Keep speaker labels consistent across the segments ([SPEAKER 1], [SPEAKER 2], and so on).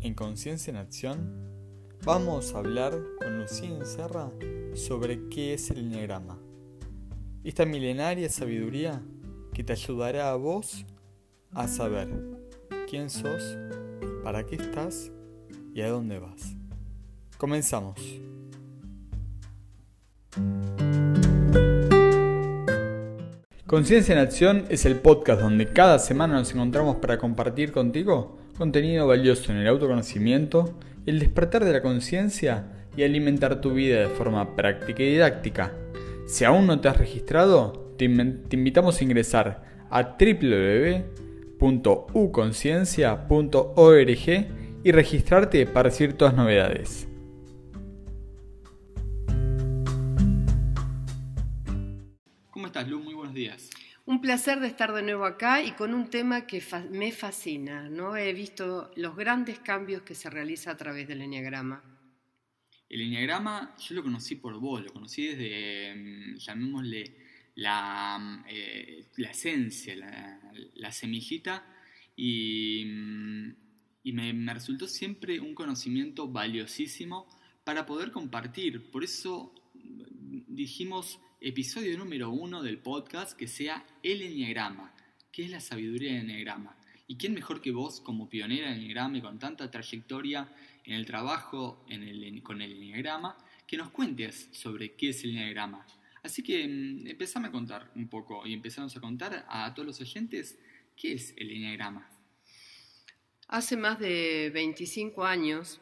[SPEAKER 1] en Conciencia en Acción vamos a hablar con Lucía Serra sobre qué es el enneagrama. Esta milenaria sabiduría que te ayudará a vos a saber quién sos, para qué estás y a dónde vas. Comenzamos. Conciencia en Acción es el podcast donde cada semana nos encontramos para compartir contigo contenido valioso en el autoconocimiento, el despertar de la conciencia y alimentar tu vida de forma práctica y didáctica. Si aún no te has registrado, te, invitamos a ingresar a www.uconciencia.org y registrarte para recibir todas novedades. ¿Cómo estás, Lu? Muy buenos días.
[SPEAKER 2] Un placer de estar de nuevo acá y con un tema que me fascina. ¿no? He visto los grandes cambios que se realiza a través del enneagrama.
[SPEAKER 1] El enneagrama yo lo conocí por vos, lo conocí desde, mm, llamémosle, la, mm, eh, la esencia, la, semillita, y, mm, y me, me resultó siempre un conocimiento valiosísimo para poder compartir. Por eso dijimos episodio número uno del podcast que sea el Enneagrama. ¿Qué es la sabiduría del Enneagrama? ¿Y quién mejor que vos como pionera del Enneagrama y con tanta trayectoria en el trabajo con el Enneagrama, que nos cuentes sobre qué es el Enneagrama? Así que mm, empezame a contar un poco y empezamos a contar a todos los oyentes qué es el Enneagrama.
[SPEAKER 2] Hace más de 25 años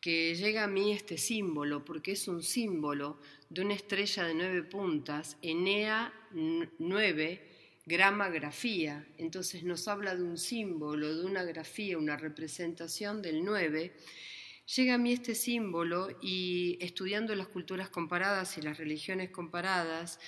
[SPEAKER 2] que llega a mí este símbolo, porque es un símbolo de una estrella de nueve puntas, Enea 9, grama grafía. Entonces nos habla de un símbolo, de una grafía, una representación del 9. Llega a mí este símbolo y estudiando las culturas comparadas y las religiones comparadas,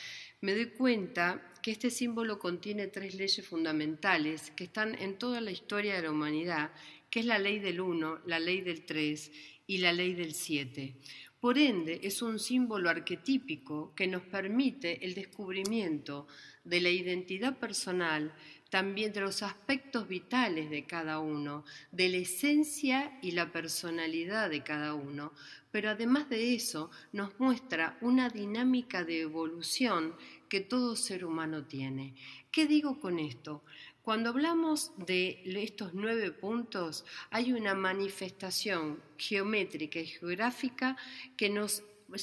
[SPEAKER 2] me doy cuenta que este símbolo contiene tres leyes fundamentales que están en toda la historia de la humanidad, que es la ley del 1, la ley del 3 y la ley del 7. Por ende, es un símbolo arquetípico que nos permite el descubrimiento de la identidad personal, también de los aspectos vitales de cada uno, de la esencia y la personalidad de cada uno, pero además de eso nos muestra una dinámica de evolución que todo ser humano tiene. ¿Qué digo con esto? Cuando hablamos de estos nueve puntos, hay una manifestación geométrica y geográfica que nos nos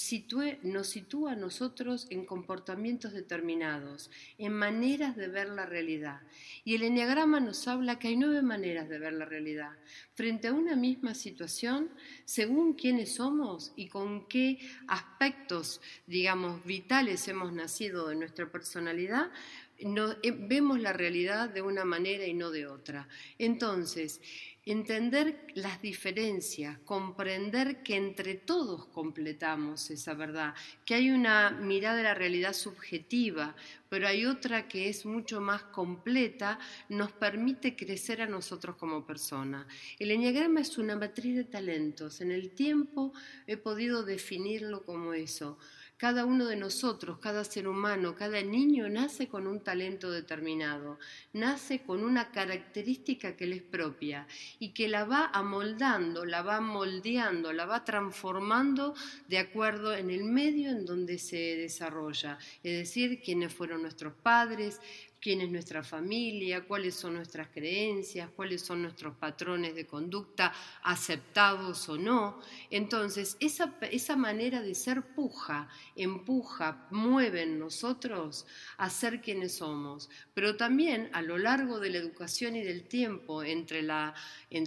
[SPEAKER 2] sitúa a nosotros en comportamientos determinados, en maneras de ver la realidad. Y el enneagrama nos habla que hay nueve maneras de ver la realidad. Frente a una misma situación, según quiénes somos y con qué aspectos, digamos, vitales hemos nacido de nuestra personalidad, eh, vemos la realidad de una manera y no de otra. Entonces, entender las diferencias, comprender que entre todos completamos esa verdad, que hay una mirada de la realidad subjetiva, pero hay otra que es mucho más completa, nos permite crecer a nosotros como personas. El enneagrama es una matriz de talentos. En el tiempo he podido definirlo como eso cada uno de nosotros, cada ser humano, cada niño nace con un talento determinado, nace con una característica que le es propia y que la va amoldando, la va moldeando, la va transformando de acuerdo en el medio en donde se desarrolla, es decir, quiénes fueron nuestros padres, quién es nuestra familia, cuáles son nuestras creencias, cuáles son nuestros patrones de conducta aceptados o no. Entonces, esa, esa manera de ser puja, empuja, mueve en nosotros a ser quienes somos. Pero también a lo largo de la educación y del tiempo, entre la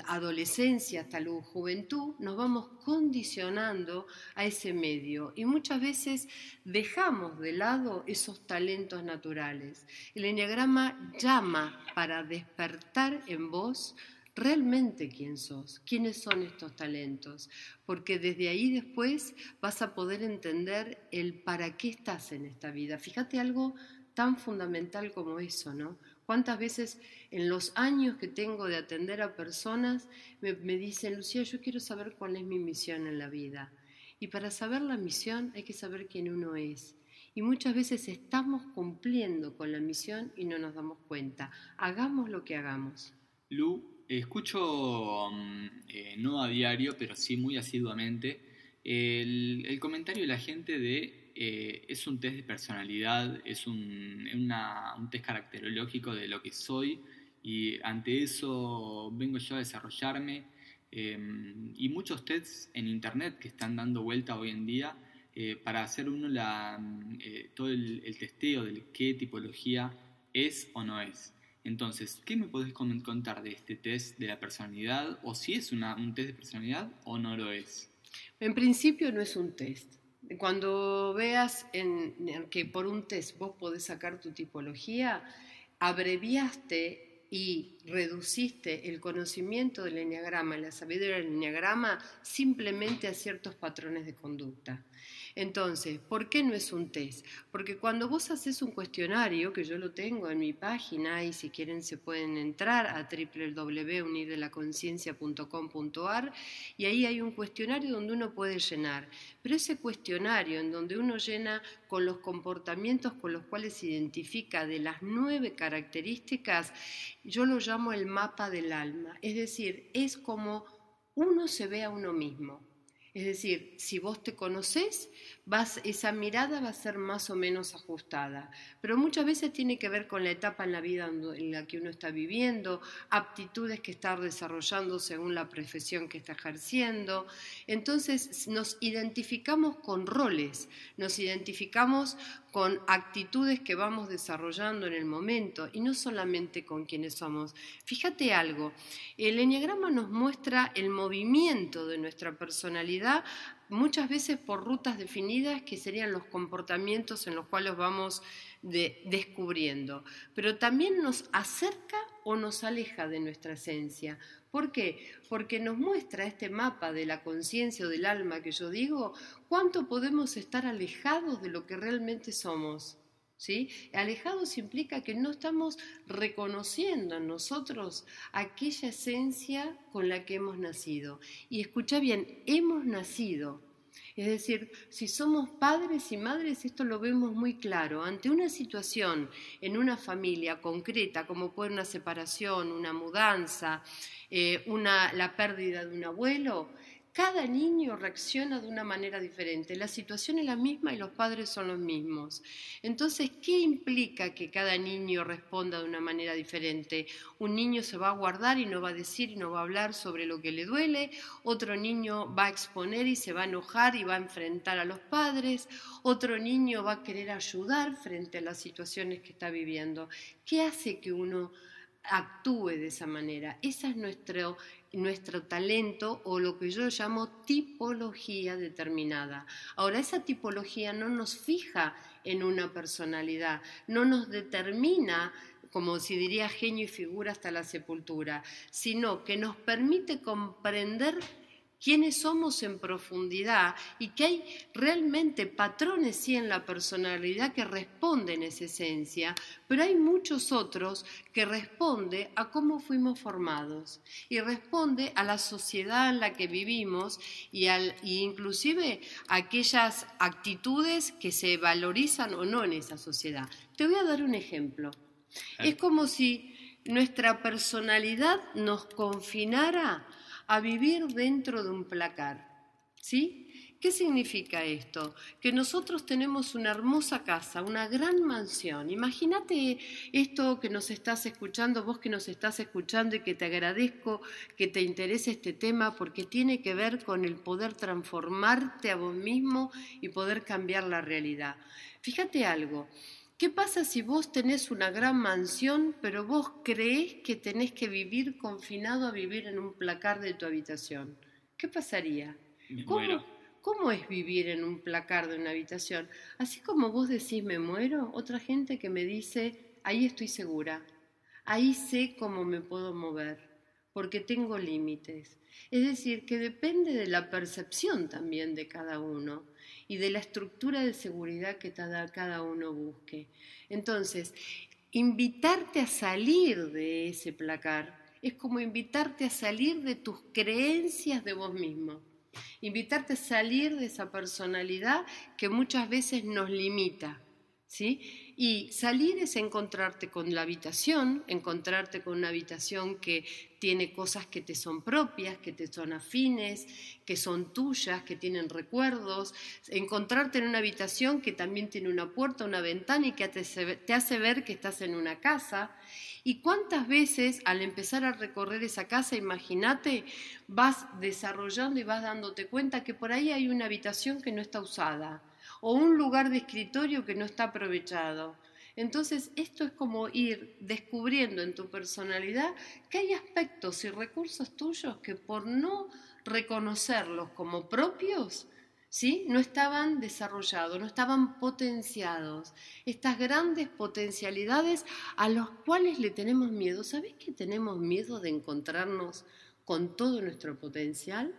[SPEAKER 2] adolescencia hasta la juventud, nos vamos condicionando a ese medio y muchas veces dejamos de lado esos talentos naturales. Enneagrama llama para despertar en vos realmente quién sos, quiénes son estos talentos, porque desde ahí después vas a poder entender el para qué estás en esta vida. Fíjate algo tan fundamental como eso, ¿no? ¿Cuántas veces en los años que tengo de atender a personas me dicen, Lucía, yo quiero saber cuál es mi misión en la vida? Y para saber la misión hay que saber quién uno es. Y muchas veces estamos cumpliendo con la misión y no nos damos cuenta. Hagamos lo que hagamos.
[SPEAKER 1] Lu, escucho, mm, eh, no a diario, pero sí muy asiduamente, el, comentario de la gente de eh, es un test de personalidad, es un, un test caracterológico de lo que soy y ante eso vengo yo a desarrollarme. Em, y muchos tests en internet que están dando vuelta hoy en día eh, para hacer uno la, mm, todo el, el testeo de qué tipología es o no es. Entonces, ¿qué me podés contar de este test de la personalidad? ¿O si es un test de personalidad o no lo es?
[SPEAKER 2] En principio no es un test. Cuando veas que por un test vos podés sacar tu tipología, abreviaste y reduciste el conocimiento del enneagrama la sabiduría del enneagrama simplemente a ciertos patrones de conducta. Entonces, ¿por qué no es un test? Porque cuando vos haces un cuestionario, que yo lo tengo en mi página y si quieren se pueden entrar a www.unidelaconciencia.com.ar y ahí hay un cuestionario donde uno puede llenar. Pero ese cuestionario en donde uno llena con los comportamientos con los cuales se identifica de las nueve características, yo lo llamo el mapa del alma. Es decir, es como uno se ve a uno mismo. Es decir, si vos te conoces, vas, esa mirada va a ser más o menos ajustada. Pero muchas veces tiene que ver con la etapa en la vida en la que uno está viviendo, aptitudes que está desarrollando según la profesión que está ejerciendo. Entonces nos identificamos con roles, nos identificamos con actitudes que vamos desarrollando en el momento y no solamente con quienes somos. Fíjate algo, el enneagrama nos muestra el movimiento de nuestra personalidad muchas veces por rutas definidas que serían los comportamientos en los cuales vamos descubriendo, pero también nos acerca o nos aleja de nuestra esencia. ¿Por qué? Porque nos muestra este mapa de la conciencia o del alma que yo digo, cuánto podemos estar alejados de lo que realmente somos. ¿Sí? Alejados implica que no estamos reconociendo en nosotros aquella esencia con la que hemos nacido. Y escucha bien, hemos nacido, es decir, si somos padres y madres, esto lo vemos muy claro. Ante una situación en una familia concreta, como puede una separación, una mudanza, eh, la pérdida de un abuelo, cada niño reacciona de una manera diferente. La situación es la misma y los padres son los mismos. Entonces, ¿qué implica que cada niño responda de una manera diferente? Un niño se va a guardar y no va a decir y no va a hablar sobre lo que le duele. Otro niño va a exponer y se va a enojar y va a enfrentar a los padres. Otro niño va a querer ayudar frente a las situaciones que está viviendo. ¿Qué hace que uno actúe de esa manera? Esa es nuestro nuestro talento o lo que yo llamo tipología determinada. Ahora, esa tipología no nos fija en una personalidad, no nos determina como si diría genio y figura hasta la sepultura, sino que nos permite comprender quiénes somos en profundidad y que hay realmente patrones sí en la personalidad que responden a esa esencia, pero hay muchos otros que responden a cómo fuimos formados y responde a la sociedad en la que vivimos y, al, inclusive a aquellas actitudes que se valorizan o no en esa sociedad. Te voy a dar un ejemplo. Es como si nuestra personalidad nos confinara a vivir dentro de un placar. ¿Sí? ¿Qué significa esto? Que nosotros tenemos una hermosa casa, una gran mansión. Imagínate esto que nos estás escuchando, vos que nos estás escuchando y que te agradezco que te interese este tema porque tiene que ver con el poder transformarte a vos mismo y poder cambiar la realidad. Fíjate algo, ¿Qué pasa si vos tenés una gran mansión, pero vos creés que tenés que vivir confinado a vivir en un placar de tu habitación? ¿Qué pasaría? ¿Cómo, ¿Cómo es vivir en un placar de una habitación? Así como vos decís me muero, otra gente que me dice, ahí estoy segura, ahí sé cómo me puedo mover, porque tengo límites. Es decir, que depende de la percepción también de cada uno y de la estructura de seguridad que cada uno busque. Entonces, invitarte a salir de ese placar es como invitarte a salir de tus creencias de vos mismo, invitarte a salir de esa personalidad que muchas veces nos limita, ¿sí? Y salir es encontrarte con la habitación, encontrarte con una habitación que tiene cosas que te son propias, que te son afines, que son tuyas, que tienen recuerdos, encontrarte en una habitación que también tiene una puerta, una ventana y que te hace ver que estás en una casa. ¿Y cuántas veces al empezar a recorrer esa casa, imagínate, vas desarrollando y vas dándote cuenta que por ahí hay una habitación que no está usada? O un lugar de escritorio que no está aprovechado. Entonces, esto es como ir descubriendo en tu personalidad que hay aspectos y recursos tuyos que por no reconocerlos como propios, ¿sí? no estaban desarrollados, no estaban potenciados. Estas grandes potencialidades a las cuales le tenemos miedo. ¿Sabes que tenemos miedo de encontrarnos con todo nuestro potencial?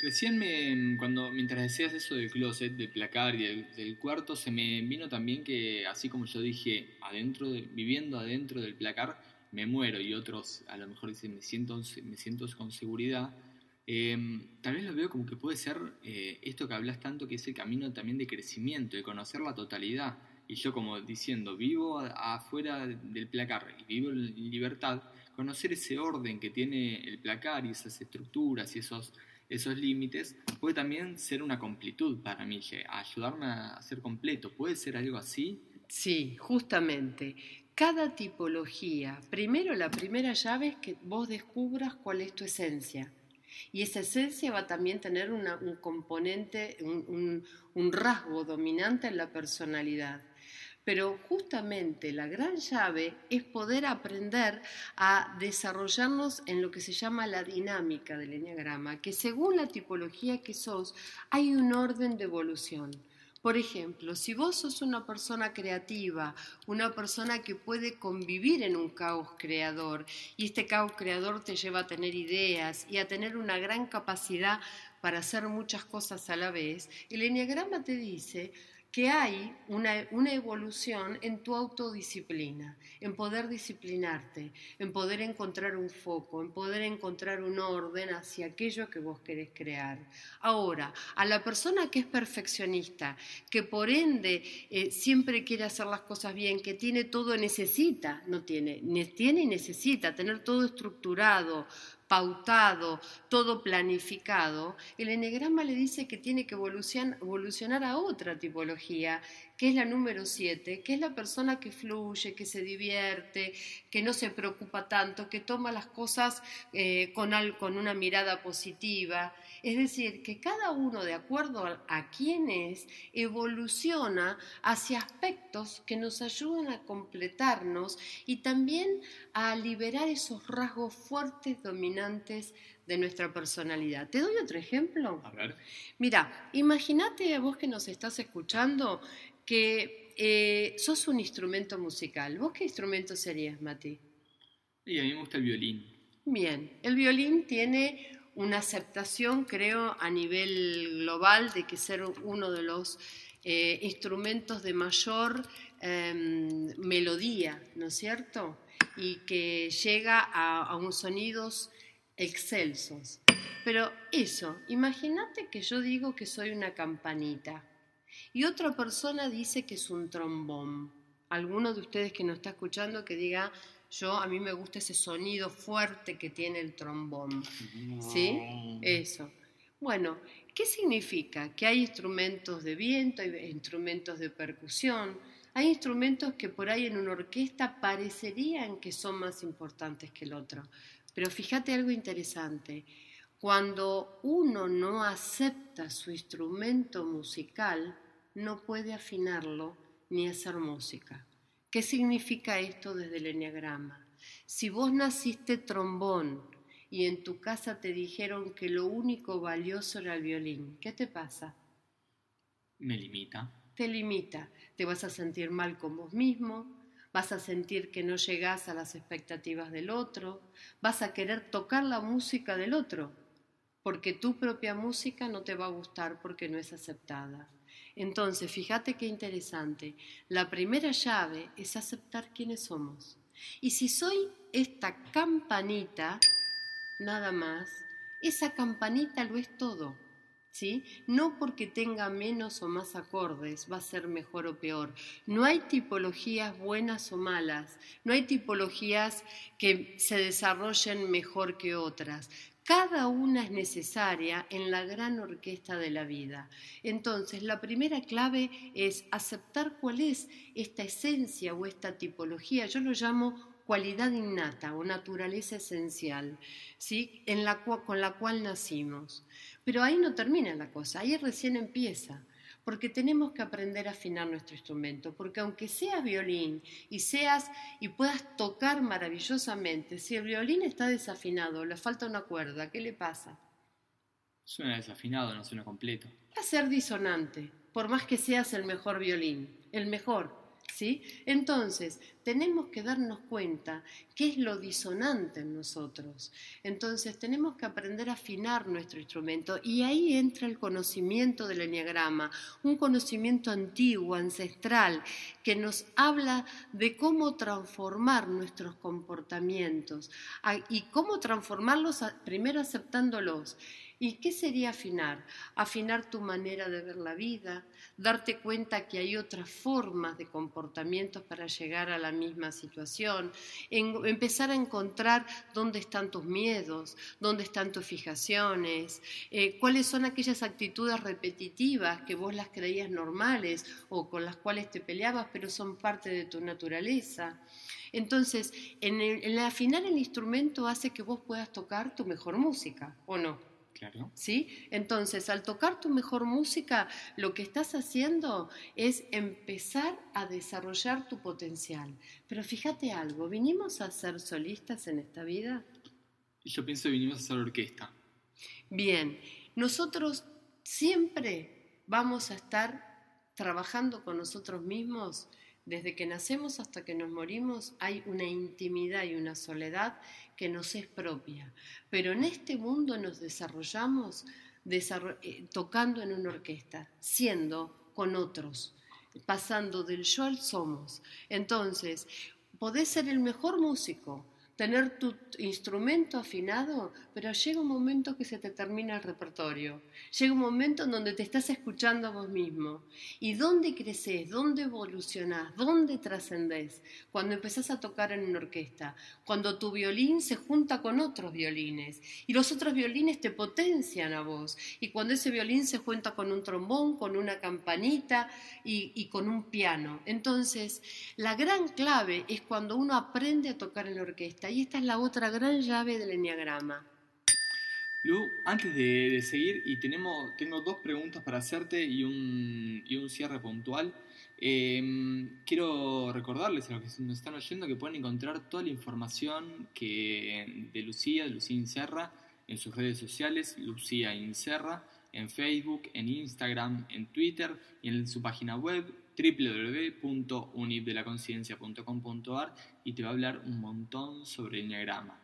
[SPEAKER 1] Recién me, cuando, mientras decías eso del closet, del placar y del, cuarto, se me vino también que, así como yo dije, adentro viviendo adentro del placar, me muero y otros a lo mejor dicen me siento, me siento con seguridad, em, tal vez lo veo como que puede ser eh, esto que hablas tanto, que es el camino también de crecimiento, de conocer la totalidad. Y yo como diciendo, vivo afuera del placar y vivo en libertad, conocer ese orden que tiene el placar y esas estructuras y esos esos límites, puede también ser una completud para mí, ayudarme a ser completo. ¿Puede ser algo así?
[SPEAKER 2] Sí, justamente. Cada tipología, primero la primera llave es que vos descubras cuál es tu esencia. Y esa esencia va a también tener un componente, un rasgo dominante en la personalidad. Pero justamente la gran llave es poder aprender a desarrollarnos en lo que se llama la dinámica del enneagrama, que según la tipología que sos, hay un orden de evolución. Por ejemplo, si vos sos una persona creativa, una persona que puede convivir en un caos creador, y este caos creador te lleva a tener ideas y a tener una gran capacidad para hacer muchas cosas a la vez, el enneagrama te dice que hay una, evolución en tu autodisciplina, en poder disciplinarte, en poder encontrar un foco, en poder encontrar un orden hacia aquello que vos querés crear. Ahora, a la persona que es perfeccionista, que por ende eh, siempre quiere hacer las cosas bien, que tiene todo, necesita, no tiene, tiene y necesita tener todo estructurado, pautado, todo planificado, el enegrama le dice que tiene que evolucionar a otra tipología, que es la número 7, que es la persona que fluye, que se divierte, que no se preocupa tanto, que toma las cosas eh, con, con una mirada positiva. Es decir, que cada uno, de acuerdo a, quién es, evoluciona hacia aspectos que nos ayudan a completarnos y también a liberar esos rasgos fuertes dominantes de nuestra personalidad. ¿Te doy otro ejemplo?
[SPEAKER 1] A ver.
[SPEAKER 2] Mira, imagínate a vos que nos estás escuchando que eh, sos un instrumento musical. ¿Vos qué instrumento serías, Mati?
[SPEAKER 1] Y a mí me gusta el violín.
[SPEAKER 2] Bien, el violín tiene una aceptación, creo, a nivel global de que ser uno de los eh, instrumentos de mayor em, melodía, ¿no es cierto? Y que llega a, a unos sonidos excelsos. Pero eso, imagínate que yo digo que soy una campanita y otra persona dice que es un trombón. Alguno de ustedes que nos está escuchando que diga, yo a mí me gusta ese sonido fuerte que tiene el trombón. ¿Sí? Eso. Bueno, ¿qué significa? Que hay instrumentos de viento, hay instrumentos de percusión, hay instrumentos que por ahí en una orquesta parecerían que son más importantes que el otro. Pero fíjate algo interesante. Cuando uno no acepta su instrumento musical, no puede afinarlo ni hacer música. ¿Qué significa esto desde el enneagrama? Si vos naciste trombón y en tu casa te dijeron que lo único valioso era el violín, ¿qué te pasa?
[SPEAKER 1] Me limita.
[SPEAKER 2] Te limita. Te vas a sentir mal con vos mismo, vas a sentir que no llegás a las expectativas del otro, vas a querer tocar la música del otro, porque tu propia música no te va a gustar porque no es aceptada. Entonces, fíjate qué interesante. La primera llave es aceptar quiénes somos. Y si soy esta campanita, nada más, esa campanita lo es todo. ¿Sí? No porque tenga menos o más acordes va a ser mejor o peor. No hay tipologías buenas o malas, no hay tipologías que se desarrollen mejor que otras. Cada una es necesaria en la gran orquesta de la vida. Entonces, la primera clave es aceptar cuál es esta esencia o esta tipología. Yo lo llamo cualidad innata o naturaleza esencial, ¿sí? con la cual nacimos. Pero ahí no termina la cosa, ahí recién empieza porque tenemos que aprender a afinar nuestro instrumento, porque aunque seas violín y seas y puedas tocar maravillosamente, si el violín está desafinado, le falta una cuerda, ¿qué le pasa?
[SPEAKER 1] Suena desafinado, no suena completo.
[SPEAKER 2] Va a ser disonante, por más que seas el mejor violín, el mejor, Entonces, tenemos que darnos cuenta qué es lo disonante en nosotros. Entonces, tenemos que aprender a afinar nuestro instrumento y ahí entra el conocimiento del enneagrama, un conocimiento antiguo, ancestral, que nos habla de cómo transformar nuestros comportamientos. Y cómo transformarlos primero aceptándolos ¿Y qué sería afinar? Afinar tu manera de ver la vida, darte cuenta que hay otras formas de comportamientos para llegar a la misma situación, empezar a encontrar dónde están tus miedos, dónde están tus fijaciones, eh, cuáles son aquellas actitudes repetitivas que vos las creías normales o con las cuales te peleabas, pero son parte de tu naturaleza. Entonces, en, el, afinar el instrumento hace que vos puedas tocar tu mejor música, ¿o no? ¿Sí? Entonces, al tocar tu mejor música, lo que estás haciendo es empezar a desarrollar tu potencial. Pero fíjate algo, ¿vinimos a ser solistas en esta vida?
[SPEAKER 1] Yo pienso que vinimos a ser orquesta.
[SPEAKER 2] Bien, nosotros siempre vamos a estar trabajando con nosotros mismos desde que nacemos hasta que nos morimos hay una intimidad y una soledad que nos es propia. Pero en este mundo nos desarrollamos eh, tocando en una orquesta, siendo con otros, pasando del yo al somos. Entonces, podés ser el mejor músico, tener tu instrumento afinado, pero llega un momento que se te termina el repertorio. Llega un momento en donde te estás escuchando a vos mismo. ¿Y dónde creces? ¿Dónde evolucionás? ¿Dónde trascendés? Cuando empezás a tocar en una orquesta. Cuando tu violín se junta con otros violines. Y los otros violines te potencian a vos. Y cuando ese violín se junta con un trombón, con una campanita y, y con un piano. Entonces, la gran clave es cuando uno aprende a tocar en la orquesta y esta es la otra gran llave del enneagrama.
[SPEAKER 1] Lu, antes de, seguir, y tenemos, tengo dos preguntas para hacerte y un, y un cierre puntual. Em, quiero recordarles a los que nos están oyendo que pueden encontrar toda la información que, de Lucía, de Lucía Inserra, en sus redes sociales, Lucía Inserra, en Facebook, en Instagram, en Twitter y en su página web www.unidelaconciencia.com.ar y te va a hablar un montón sobre el diagrama.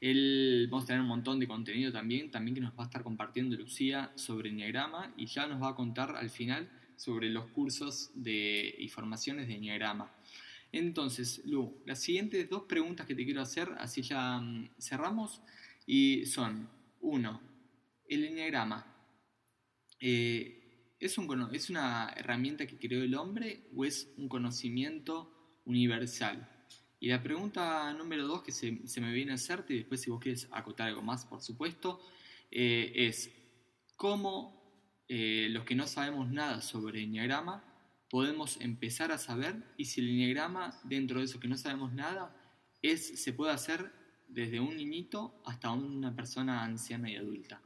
[SPEAKER 1] vamos a tener un montón de contenido también, también que nos va a estar compartiendo Lucía sobre el diagrama y ya nos va a contar al final sobre los cursos de, y formaciones de Enneagrama. Entonces, Lu, las siguientes dos preguntas que te quiero hacer, así ya mm, cerramos, y son, uno, el Enneagrama. Eh, ¿Es, ¿Es una herramienta que creó el hombre o es un conocimiento universal? Y la pregunta número dos que se, me viene a hacerte, y después si vos quieres acotar algo más, por supuesto, eh, es cómo eh, los que no sabemos nada sobre Enneagrama podemos empezar a saber y si el Enneagrama, dentro de eso que no sabemos nada, es, se puede hacer desde un niñito hasta una persona anciana y adulta.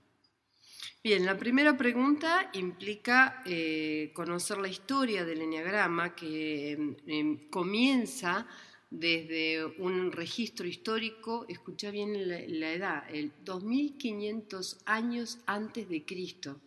[SPEAKER 2] Bien, la primera pregunta implica eh, conocer la historia del enneagrama que em, em, comienza desde un registro histórico, escucha bien la, la edad, el 2500 años antes de Cristo.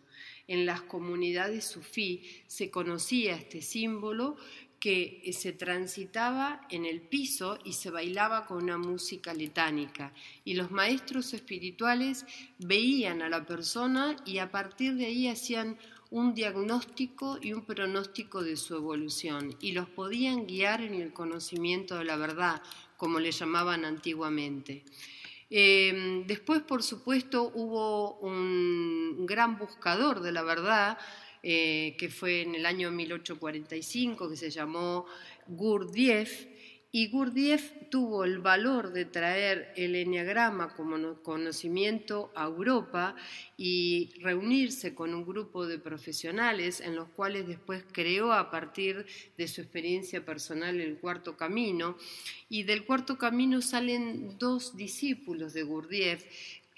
[SPEAKER 2] En las comunidades sufí se conocía este símbolo que se transitaba en el piso y se bailaba con una música letánica. Y los maestros espirituales veían a la persona y a partir de ahí hacían un diagnóstico y un pronóstico de su evolución y los podían guiar en el conocimiento de la verdad, como le llamaban antiguamente. Em, después, por supuesto, hubo un gran buscador de la verdad, eh, que fue en el año 1845, que se llamó Gurdjieff, y Gurdjieff tuvo el valor de traer el enneagrama como conocimiento a Europa y reunirse con un grupo de profesionales en los cuales después creó a partir de su experiencia personal el cuarto camino. Y del cuarto camino salen dos discípulos de Gurdjieff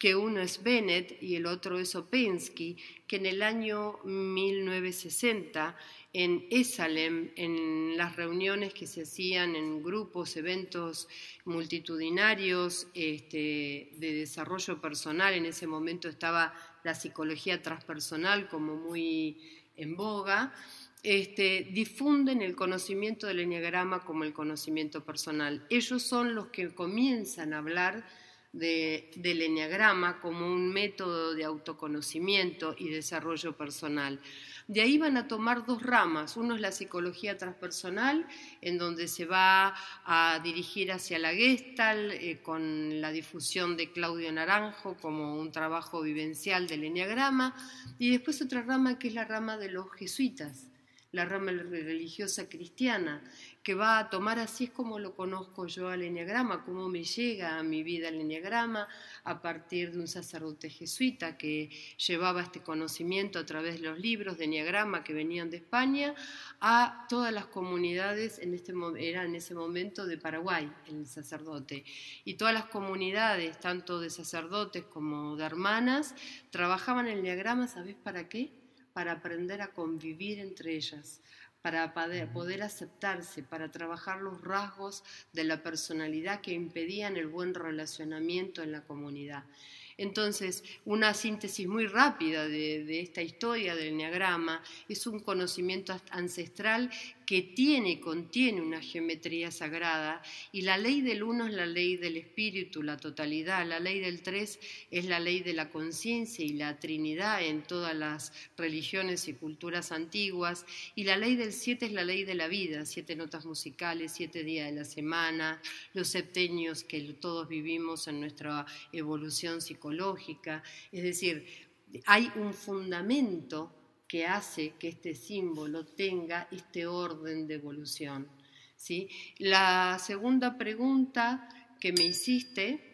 [SPEAKER 2] que uno es Bennett y el otro es Opensky, que en el año 1960 en Esalem, en las reuniones que se hacían en grupos, eventos multitudinarios este, de desarrollo personal. En ese momento estaba la psicología transpersonal como muy en boga. Este, difunden el conocimiento del enneagrama como el conocimiento personal. Ellos son los que comienzan a hablar del enneagrama como un método de autoconocimiento y desarrollo personal. De ahí van a tomar dos ramas. Uno es la psicología transpersonal, en donde se va a dirigir hacia la Gestalt eh, con la difusión de Claudio Naranjo como un trabajo vivencial del enneagrama. Y después otra rama que es la rama de los jesuitas la rama religiosa cristiana, que va a tomar así es como lo conozco yo al enneagrama, cómo me llega a mi vida el enneagrama a partir de un sacerdote jesuita que llevaba este conocimiento a través de los libros de enneagrama que venían de España a todas las comunidades, en este, era en ese momento de Paraguay el sacerdote, y todas las comunidades, tanto de sacerdotes como de hermanas, trabajaban el enneagrama, ¿sabes para qué? Para aprender a convivir entre ellas, para poder aceptarse, para trabajar los rasgos de la personalidad que impedían el buen relacionamiento en la comunidad. Entonces, una síntesis muy rápida de, esta historia del enneagrama es un conocimiento ancestral que tiene, contiene una geometría sagrada y la ley del uno es la ley del espíritu, la totalidad, la ley del tres es la ley de la conciencia y la trinidad en todas las religiones y culturas antiguas y la ley del siete es la ley de la vida, siete notas musicales, siete días de la semana, los septenios que todos vivimos en nuestra evolución psicológica, es decir, hay un fundamento que hace que este símbolo tenga este orden de evolución. ¿sí? La segunda pregunta que me hiciste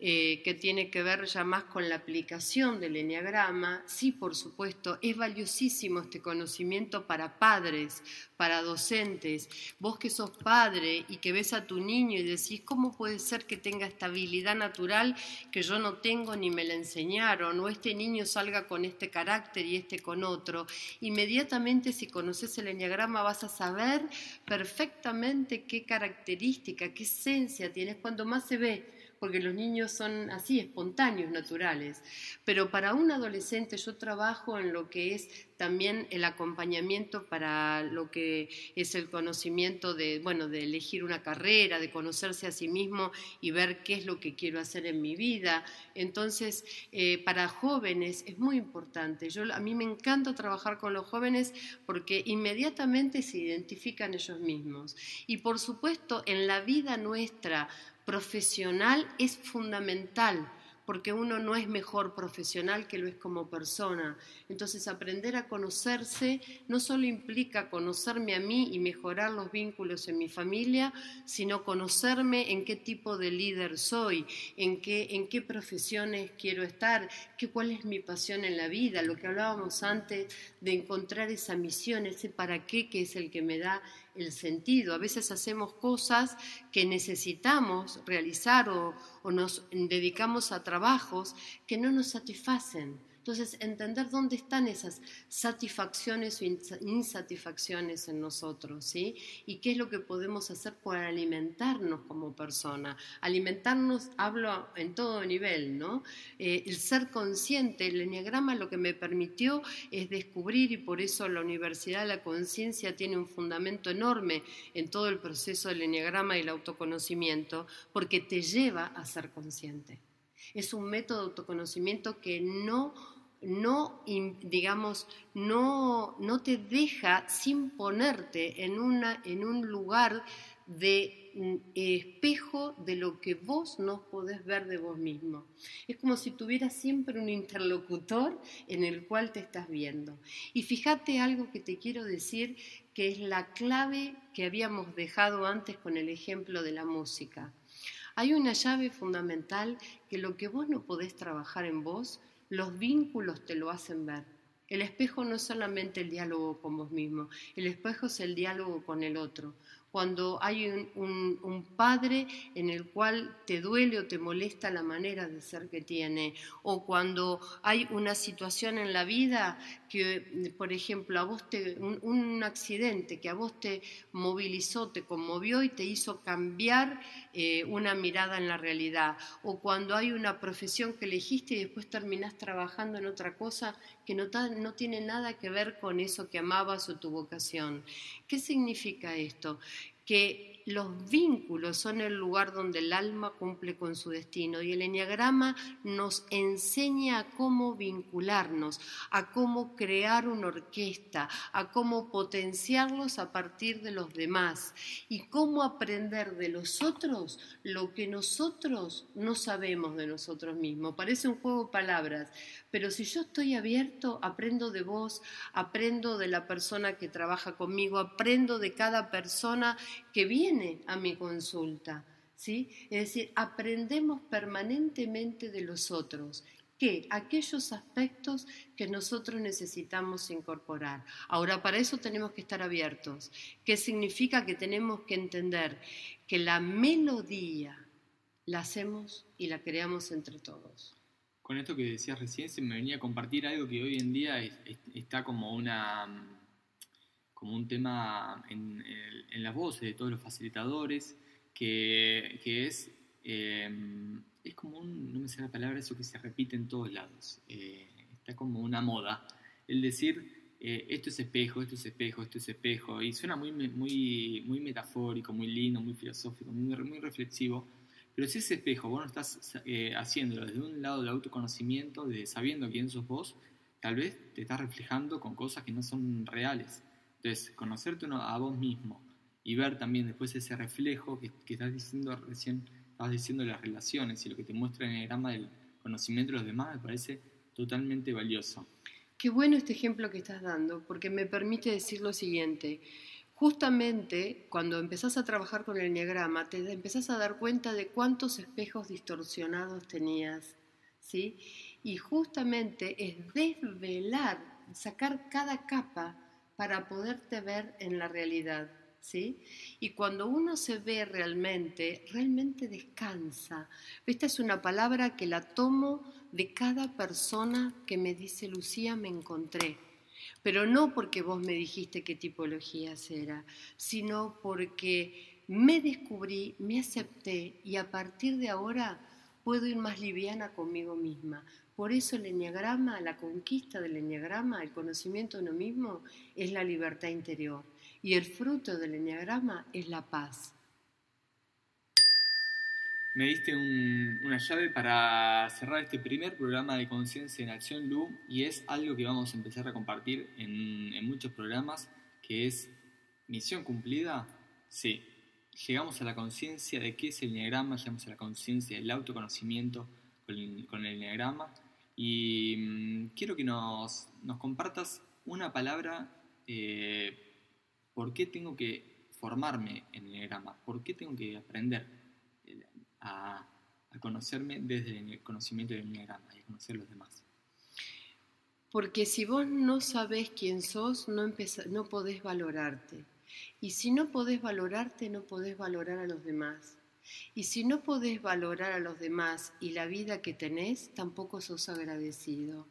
[SPEAKER 2] eh, que tiene que ver ya más con la aplicación del enneagrama, sí, por supuesto, es valiosísimo este conocimiento para padres, para docentes. Vos que sos padre y que ves a tu niño y decís, ¿cómo puede ser que tenga estabilidad natural que yo no tengo ni me la enseñaron? O este niño salga con este carácter y este con otro. Inmediatamente si conoces el enneagrama vas a saber perfectamente qué característica, qué esencia tienes cuando más se ve porque los niños son así, espontáneos, naturales. Pero para un adolescente yo trabajo en lo que es también el acompañamiento para lo que es el conocimiento de, bueno, de elegir una carrera, de conocerse a sí mismo y ver qué es lo que quiero hacer en mi vida. Entonces, eh, para jóvenes es muy importante. Yo, a mí me encanta trabajar con los jóvenes porque inmediatamente se identifican ellos mismos. Y por supuesto, en la vida nuestra profesional es fundamental porque uno no es mejor profesional que lo es como persona. Entonces aprender a conocerse no solo implica conocerme a mí y mejorar los vínculos en mi familia, sino conocerme en qué tipo de líder soy, en qué, en qué profesiones quiero estar, qué, cuál es mi pasión en la vida, lo que hablábamos antes de encontrar esa misión, ese para qué que es el que me da el sentido. A veces hacemos cosas que necesitamos realizar o, o nos dedicamos a trabajos que no nos satisfacen. Entonces, entender dónde están esas satisfacciones o insatisfacciones en nosotros, ¿sí? Y qué es lo que podemos hacer para alimentarnos como persona. Alimentarnos, hablo en todo nivel, ¿no? Eh, el ser consciente, el enneagrama lo que me permitió es descubrir, y por eso la Universidad de la Conciencia tiene un fundamento enorme en todo el proceso del enneagrama y el autoconocimiento, porque te lleva a ser consciente. Es un método de autoconocimiento que no no, digamos, no, no te deja sin ponerte en, una, en un lugar de mm, espejo de lo que vos no podés ver de vos mismo. Es como si tuvieras siempre un interlocutor en el cual te estás viendo. Y fíjate algo que te quiero decir, que es la clave que habíamos dejado antes con el ejemplo de la música. Hay una llave fundamental que lo que vos no podés trabajar en vos, los vínculos te lo hacen ver. El espejo no es solamente el diálogo con vos mismo, el espejo es el diálogo con el otro cuando hay un, padre en el cual te duele o te molesta la manera de ser que tiene, o cuando hay una situación en la vida que, por ejemplo, a vos te, un, accidente que a vos te movilizó, te conmovió y te hizo cambiar eh, una mirada en la realidad, o cuando hay una profesión que elegiste y después terminás trabajando en otra cosa que no, no tiene nada que ver con eso que amabas o tu vocación. ¿Qué significa esto? Que los vínculos son el lugar donde el alma cumple con su destino y el enneagrama nos enseña a cómo vincularnos, a cómo crear una orquesta, a cómo potenciarlos a partir de los demás y cómo aprender de los otros lo que nosotros no sabemos de nosotros mismos. Parece un juego de palabras, pero si yo estoy abierto, aprendo de vos, aprendo de la persona que trabaja conmigo, aprendo de cada persona que viene a mi consulta. ¿sí? Es decir, aprendemos permanentemente de los otros. ¿Qué? Aquellos aspectos que nosotros necesitamos incorporar. Ahora, para eso tenemos que estar abiertos. ¿Qué significa? Que tenemos que entender que la melodía la hacemos y la creamos entre todos
[SPEAKER 1] con esto que decías recién, se me venía a compartir algo que hoy en día está como una como un tema en, en, las voces de todos los facilitadores, que, que es, em, es como un, no me sé la palabra, eso que se repite en todos lados, eh, está como una moda, el decir, eh, esto es espejo, esto es espejo, esto es espejo, y suena muy, muy, muy metafórico, muy lindo, muy filosófico, muy, muy reflexivo, pero si ese espejo vos no estás eh, haciéndolo desde un lado del autoconocimiento, de sabiendo quién sos vos, tal vez te estás reflejando con cosas que no son reales. Entonces, conocerte a vos mismo y ver también después ese reflejo que, estás diciendo recién, estabas diciendo las relaciones y lo que te muestra en el grama del conocimiento de los demás, me parece totalmente valioso.
[SPEAKER 2] Qué bueno este ejemplo que estás dando, porque me permite decir lo siguiente. Justamente cuando empezás a trabajar con el enneagrama, te empezás a dar cuenta de cuántos espejos distorsionados tenías, ¿sí? Y justamente es desvelar, sacar cada capa para poderte ver en la realidad, ¿sí? Y cuando uno se ve realmente, realmente descansa. Esta es una palabra que la tomo de cada persona que me dice, Lucía, me encontré pero no porque vos me dijiste qué tipología era, sino porque me descubrí, me acepté y a partir de ahora puedo ir más liviana conmigo misma. Por eso el enneagrama, la conquista del enneagrama, el conocimiento de uno mismo, es la libertad interior. Y el fruto del enneagrama es la paz
[SPEAKER 1] me diste una llave para cerrar este primer programa de Conciencia en Acción Lu y es algo que vamos a empezar a compartir en, muchos programas, que es misión cumplida. Sí, llegamos a la conciencia de qué es el enneagrama, llegamos a la conciencia del autoconocimiento con el, enneagrama y mm, quiero que nos, compartas una palabra, eh, ¿por qué tengo que formarme en el enneagrama? ¿Por qué tengo que aprender? A, conocerme desde el conocimiento del enneagrama y a conocer los demás.
[SPEAKER 2] Porque si vos no sabés quién sos, no, no podés valorarte. Y si no podés valorarte, no podés valorar a los demás. Y si no podés valorar a los demás y la vida que tenés, tampoco sos agradecido.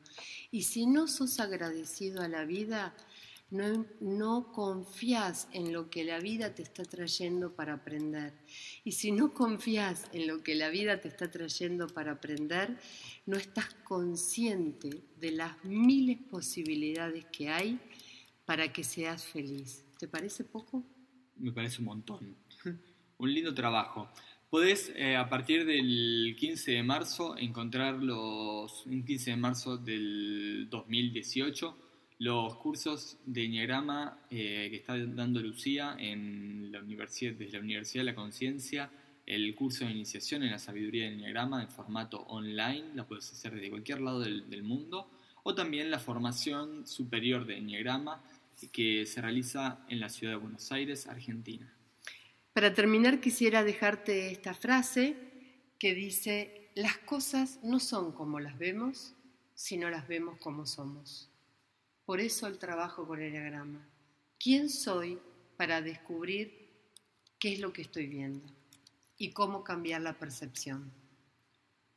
[SPEAKER 2] Y si no sos agradecido a la vida, no, no confías en lo que la vida te está trayendo para aprender. Y si no confías en lo que la vida te está trayendo para aprender, no estás consciente de las miles posibilidades que hay para que seas feliz. ¿Te parece poco?
[SPEAKER 1] Me parece un montón. un lindo trabajo. Podés, eh, a partir del 15 de marzo, encontrar los, un 15 de marzo del 2018, los cursos de Enneagrama eh, que está dando Lucía en la universidad, desde la Universidad de la Conciencia, el curso de iniciación en la sabiduría del Enneagrama en formato online, la puedes hacer desde cualquier lado del, mundo, o también la formación superior de Enneagrama que se realiza en la ciudad de Buenos Aires, Argentina.
[SPEAKER 2] Para terminar quisiera dejarte esta frase que dice, las cosas no son como las vemos, sino las vemos como somos. Por eso el trabajo con el diagrama. ¿Quién soy para descubrir qué es lo que estoy viendo y cómo cambiar la percepción?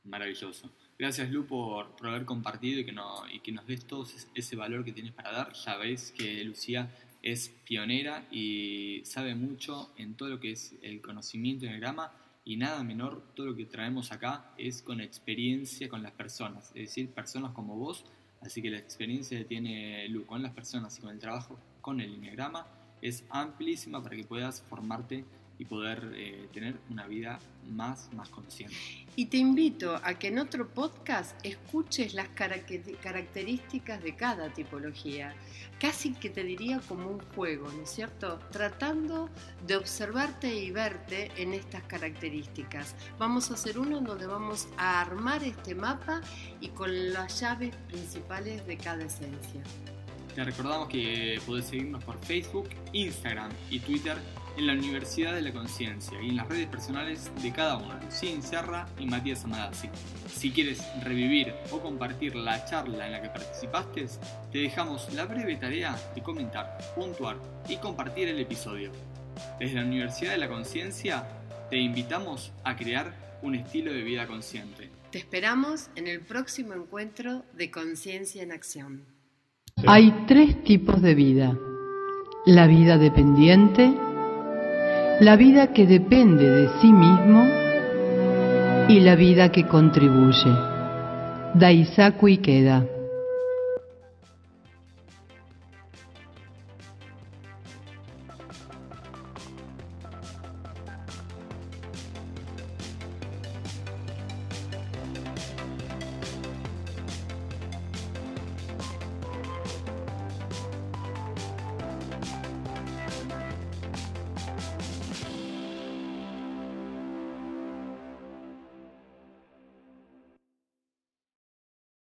[SPEAKER 1] Maravilloso. Gracias Lu por, haber compartido y que, y que nos des todo ese valor que tienes para dar. Ya ves que Lucía es pionera y sabe mucho en todo lo que es el conocimiento en el grama y nada menor, todo lo que traemos acá es con experiencia con las personas, es decir, personas como vos Así que la experiencia que tiene Lu con las personas y con el trabajo con el Enneagrama es amplísima para que puedas formarte y poder eh, tener una vida más, más consciente.
[SPEAKER 2] Y te invito a que en otro podcast escuches las características de cada tipología, casi que te diría como un juego, ¿no es cierto? Tratando de observarte y verte en estas características. Vamos a hacer uno donde vamos a armar este mapa y con las llaves principales de cada esencia.
[SPEAKER 1] Te recordamos que podés seguirnos por Facebook, Instagram y Twitter en la Universidad de la Conciencia y en las redes personales de cada uno, Lucía Serra y Matías Amadasi. Si quieres revivir o compartir la charla en la que participaste, te dejamos la breve tarea de comentar, puntuar y compartir el episodio. Desde la Universidad de la Conciencia te invitamos a crear un estilo de vida consciente.
[SPEAKER 2] Te esperamos en el próximo encuentro de Conciencia en Acción.
[SPEAKER 3] Hay tres tipos de vida. La vida dependiente, la vida que depende de sí mismo y la vida que contribuye. Daisaku Ikeda